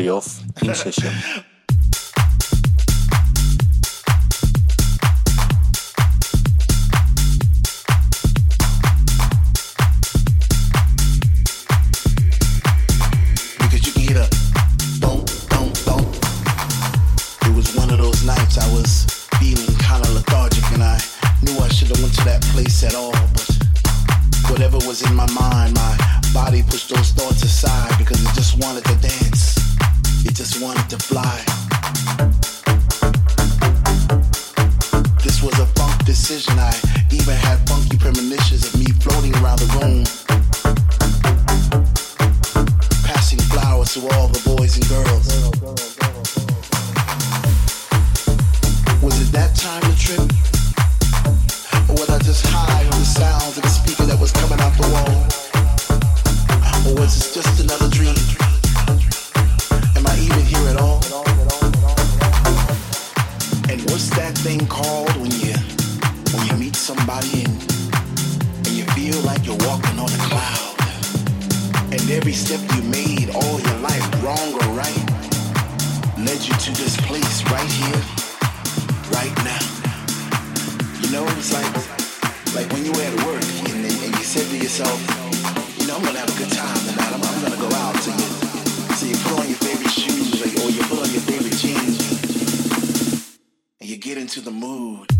Charlie Off in session. into the mood.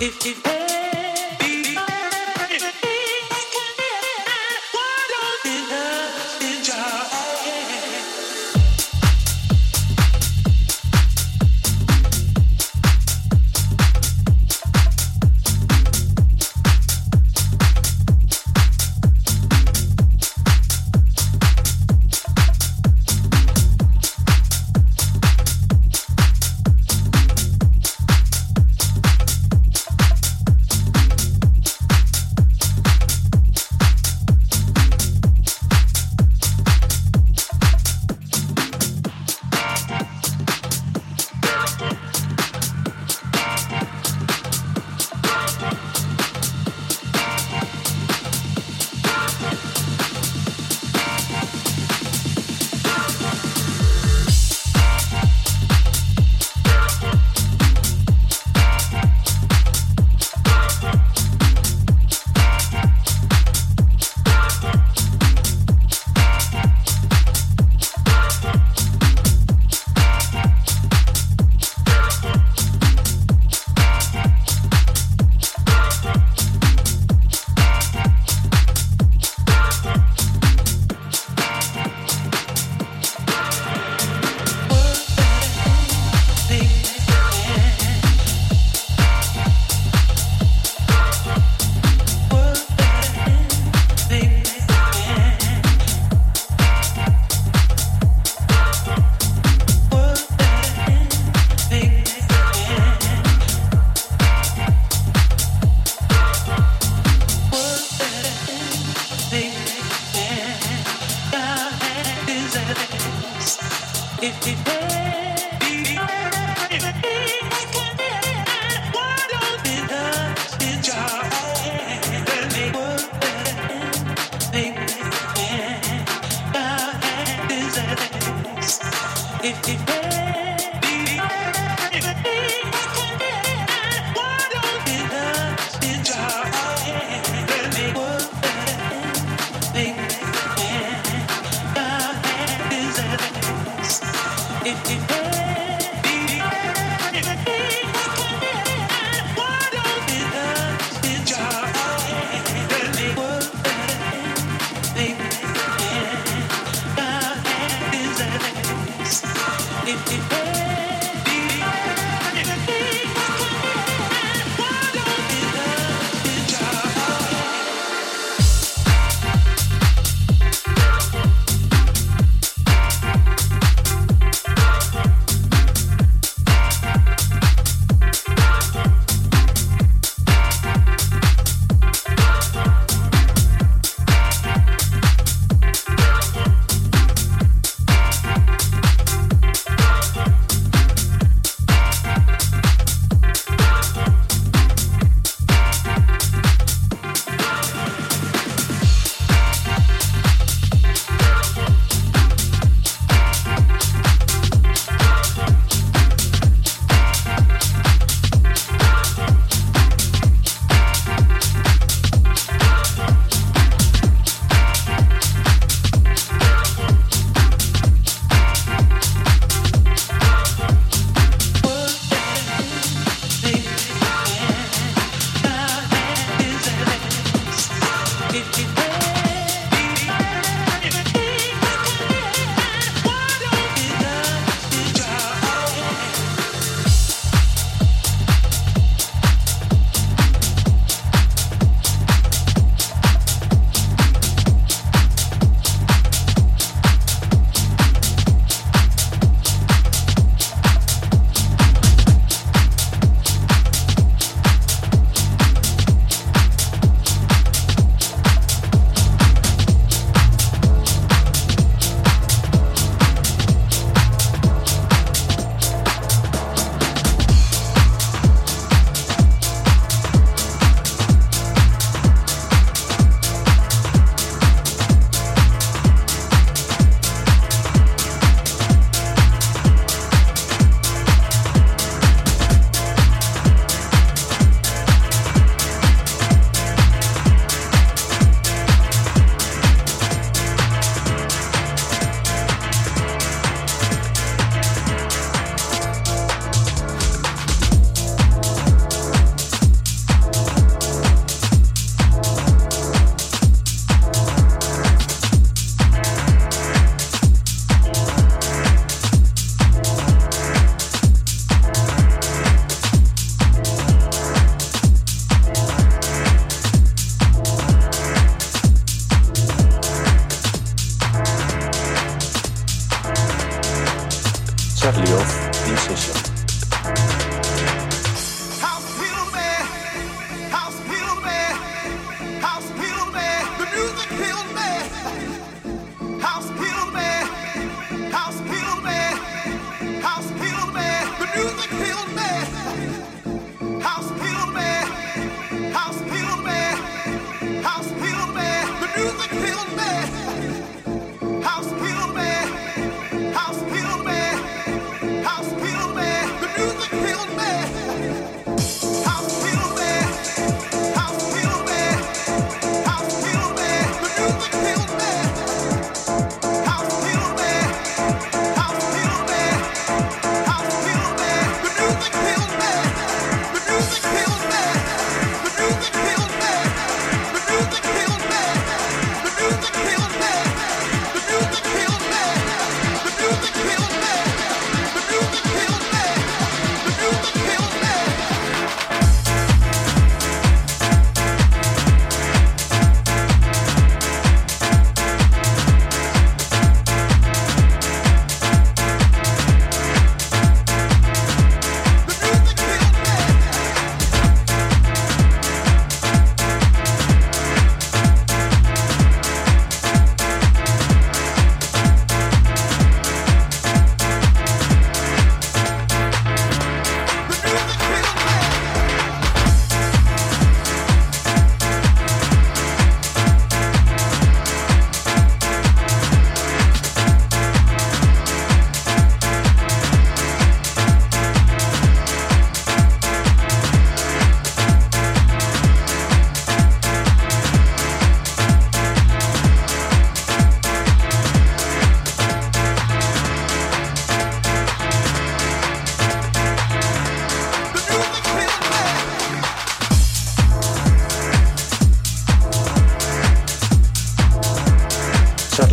If, if, House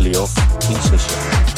理由，因此是。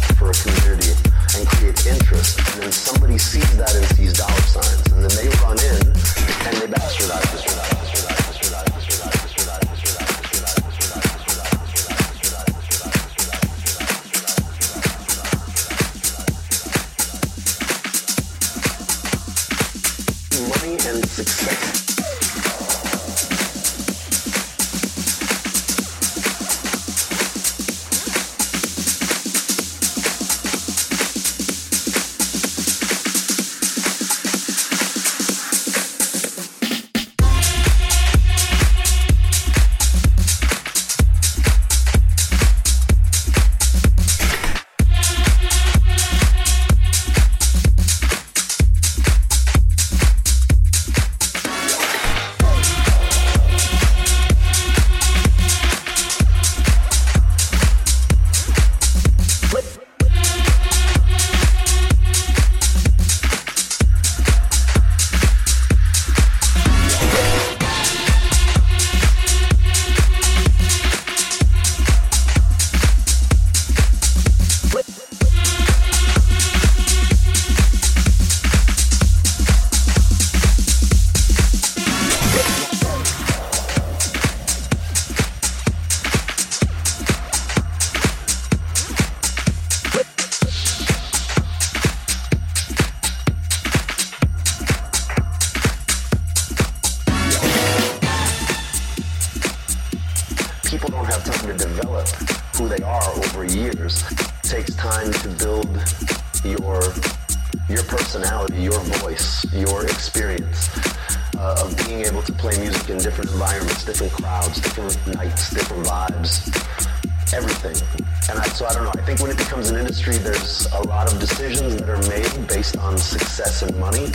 Play music in different environments, different crowds, different nights, different vibes. everything. And I, so I don't know. I think when it becomes an industry, there's a lot of decisions that are made based on success and money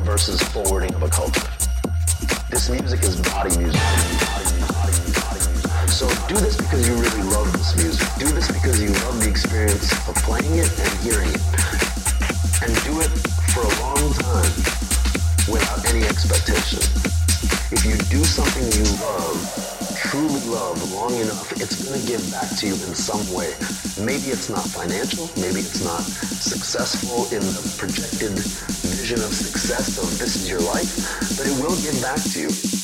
versus forwarding of a culture. This music is body music. So do this because you really love this music. Do this because you love the experience of playing it and hearing it. And do it for a long time without any expectation. If you do something you love, truly love long enough, it's going to give back to you in some way. Maybe it's not financial, maybe it's not successful in the projected vision of success of this is your life, but it will give back to you.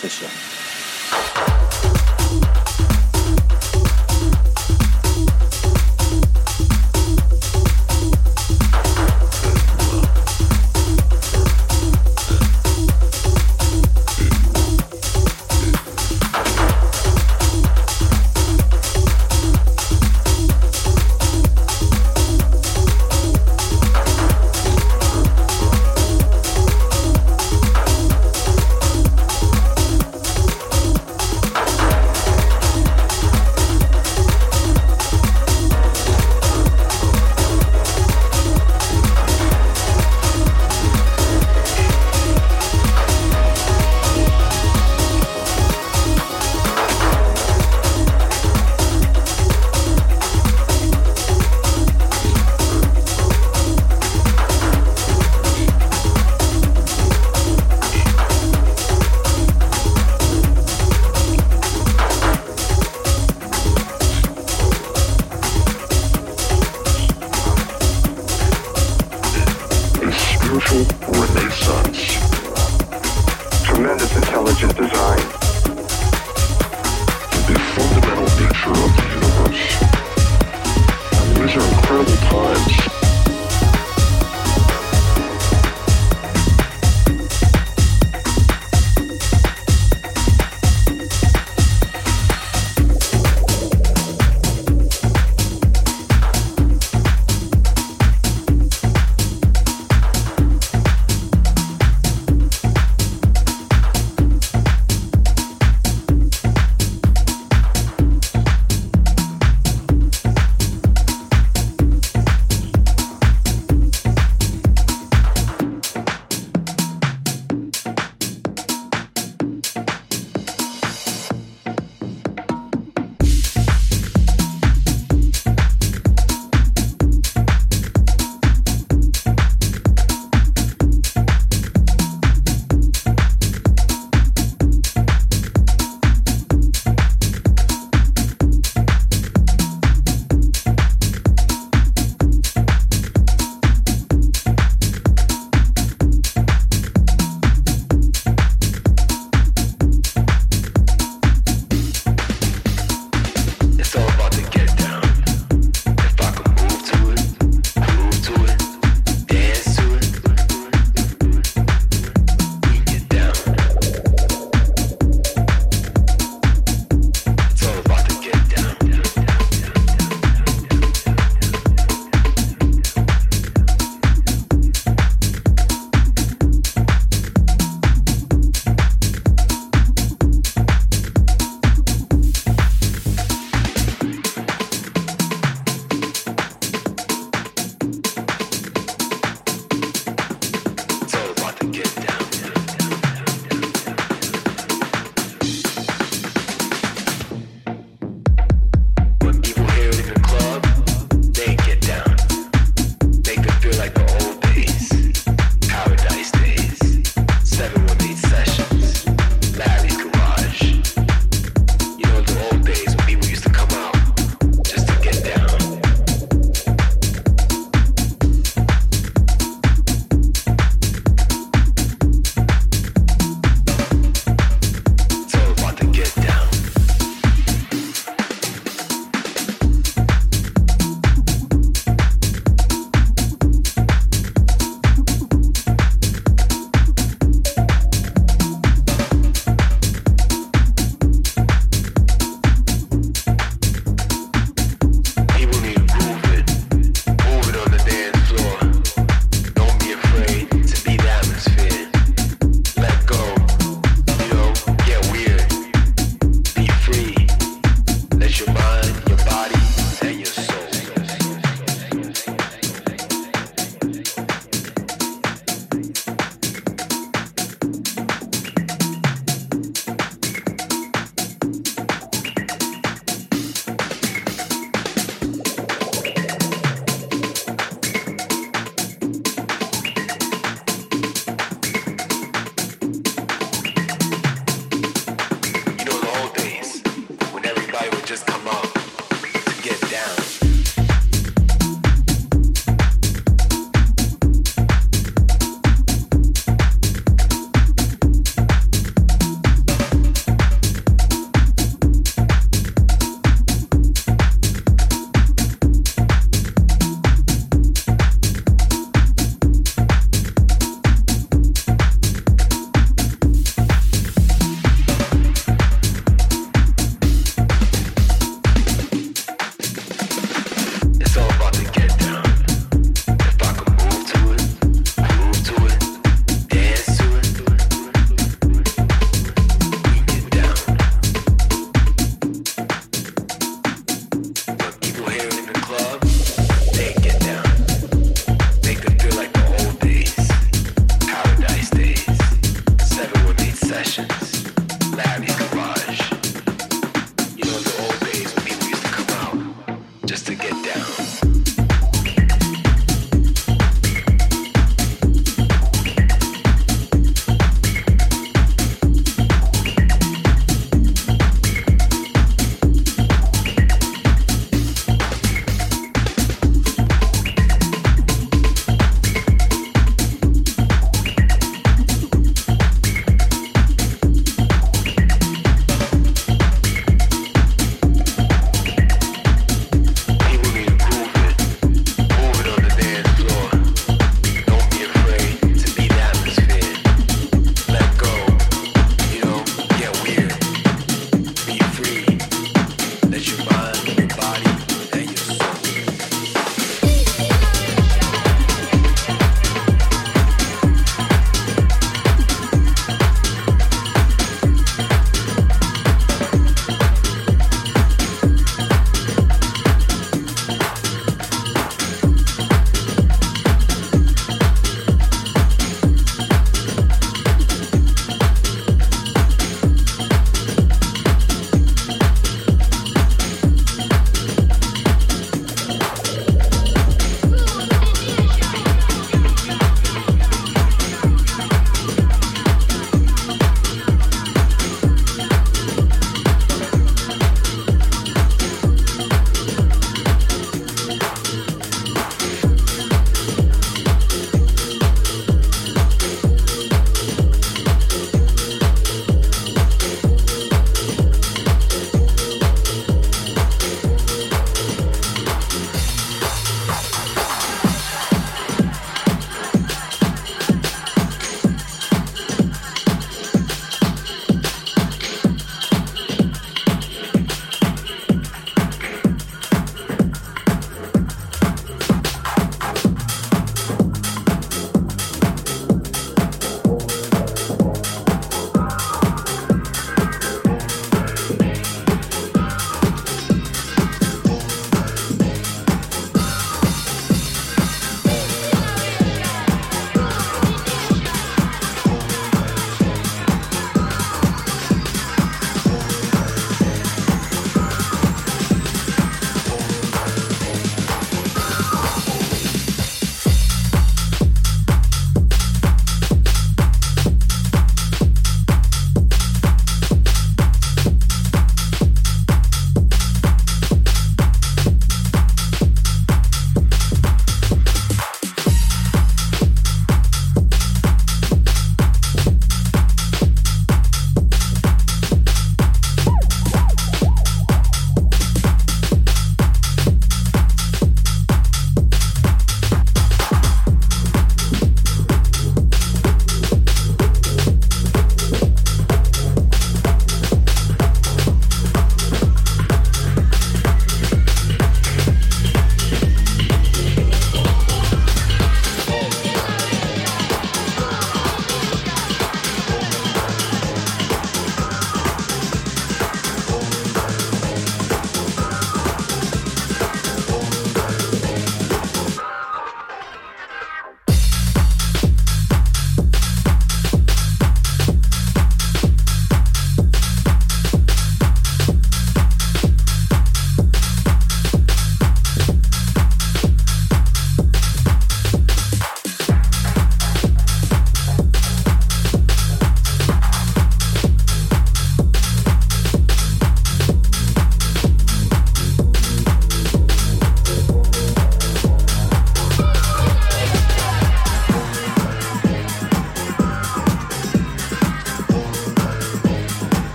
谢谢。